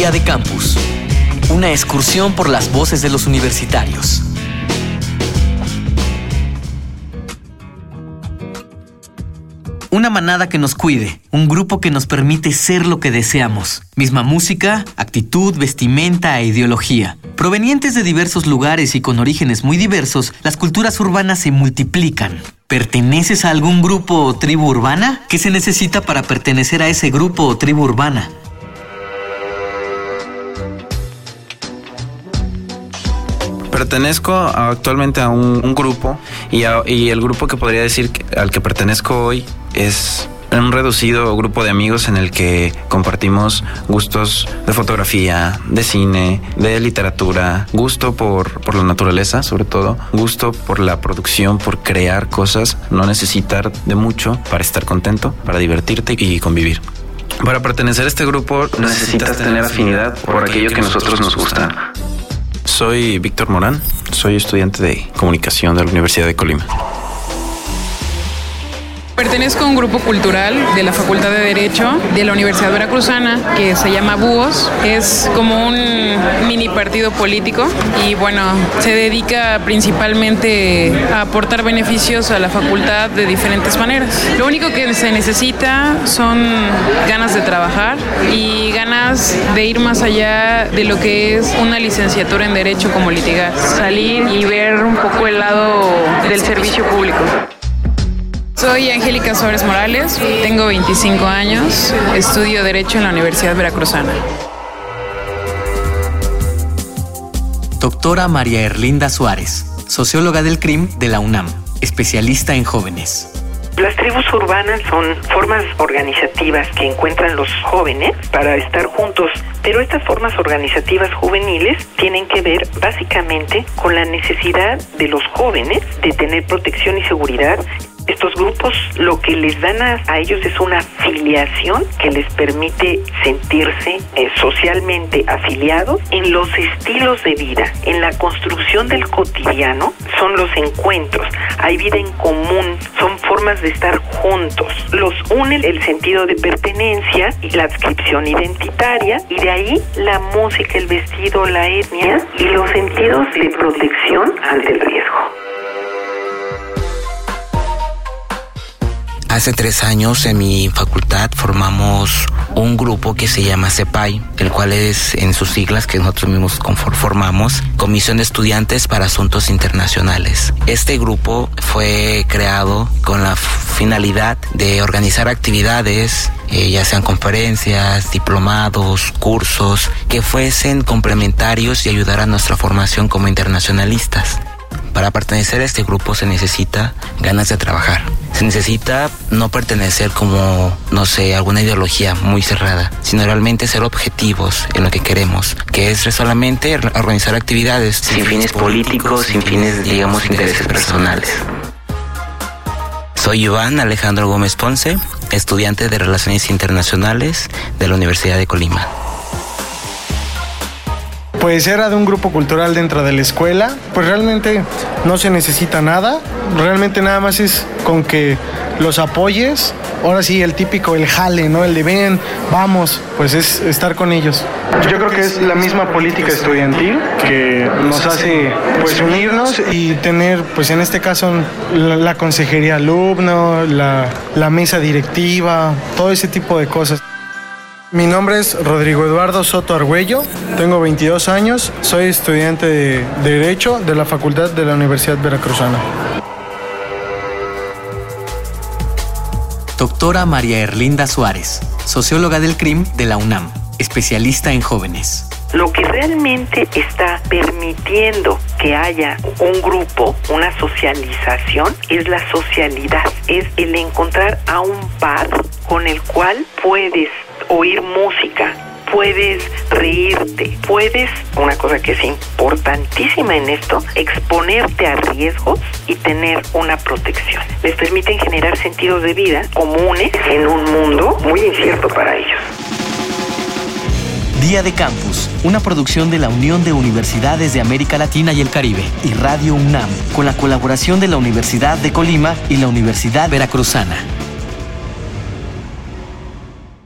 Día de Campus. Una excursión por las voces de los universitarios. Una manada que nos cuide, un grupo que nos permite ser lo que deseamos. Misma música, actitud, vestimenta e ideología. Provenientes de diversos lugares y con orígenes muy diversos, las culturas urbanas se multiplican. ¿Perteneces a algún grupo o tribu urbana? ¿Qué se necesita para pertenecer a ese grupo o tribu urbana? Pertenezco actualmente a un, grupo y, el grupo que podría decir al que pertenezco hoy es un reducido grupo de amigos en el que compartimos gustos de fotografía, de cine, de literatura, gusto por, por, la naturaleza sobre todo, gusto por la producción, por crear cosas, no necesitar de mucho para estar contento, para divertirte y convivir. Para pertenecer a este grupo necesitas tener afinidad por aquello que a nosotros nos gusta. Soy Víctor Morán, soy estudiante de comunicación de la Universidad de Colima. Pertenezco a un grupo cultural de la Facultad de Derecho de la Universidad Veracruzana que se llama Búhos. Es como un mini partido político y bueno, se dedica principalmente a aportar beneficios a la facultad de diferentes maneras. Lo único que se necesita son ganas de trabajar y ganas de ir más allá de lo que es una licenciatura en Derecho como litigar. Salir y ver un poco el lado del servicio público. Soy Angélica Suárez Morales, tengo 25 años, estudio Derecho en la Universidad Veracruzana. Doctora María Erlinda Suárez, socióloga del CRIM de la UNAM, especialista en jóvenes. Las tribus urbanas son formas organizativas que encuentran los jóvenes para estar juntos, pero estas formas organizativas juveniles tienen que ver básicamente con la necesidad de los jóvenes de tener protección y seguridad estos grupos lo que les dan a, ellos es una afiliación que les permite sentirse eh, socialmente afiliados en los estilos de vida, en la construcción del cotidiano, son los encuentros, hay vida en común, son formas de estar juntos. Los une el sentido de pertenencia y la adscripción identitaria y de ahí la música, el vestido, la etnia y los sentidos de protección ante el riesgo. Hace tres años en mi facultad formamos un grupo que se llama CEPAI, el cual es en sus siglas que nosotros mismos formamos, Comisión de Estudiantes para Asuntos Internacionales. Este grupo fue creado con la finalidad de organizar actividades, eh, ya sean conferencias, diplomados, cursos, que fuesen complementarios y ayudar a nuestra formación como internacionalistas. Para pertenecer a este grupo se necesita ganas de trabajar. Se necesita no pertenecer como, no sé, alguna ideología muy cerrada, sino realmente ser objetivos en lo que queremos, que es solamente organizar actividades sin fines políticos, sin fines, digamos, intereses personales. Soy Iván Alejandro Gómez Ponce, estudiante de Relaciones Internacionales de la Universidad de Colima. Pues era de un grupo cultural dentro de la escuela, pues realmente no se necesita nada, realmente nada más es con que los apoyes, ahora sí el típico, el jale, ¿no? El de ven, vamos, pues es estar con ellos. Yo creo que es la misma política estudiantil que nos hace pues unirnos y tener pues en este caso la, consejería alumno, la, la mesa directiva, todo ese tipo de cosas. Mi nombre es Rodrigo Eduardo Soto Argüello, tengo 22 años, soy estudiante de Derecho de la Facultad de la Universidad Veracruzana. Doctora María Erlinda Suárez, socióloga del CRIM de la UNAM, especialista en jóvenes. Lo que realmente está permitiendo que haya un grupo, una socialización, es la socialidad, es el encontrar a un par con el cual puedes oír música, puedes reírte, puedes, una cosa que es importantísima en esto, exponerte a riesgos y tener una protección. Les permiten generar sentidos de vida comunes en un mundo muy incierto para ellos. Día de Campus, una producción de la Unión de Universidades de América Latina y el Caribe y Radio UNAM, con la colaboración de la Universidad de Colima y la Universidad Veracruzana.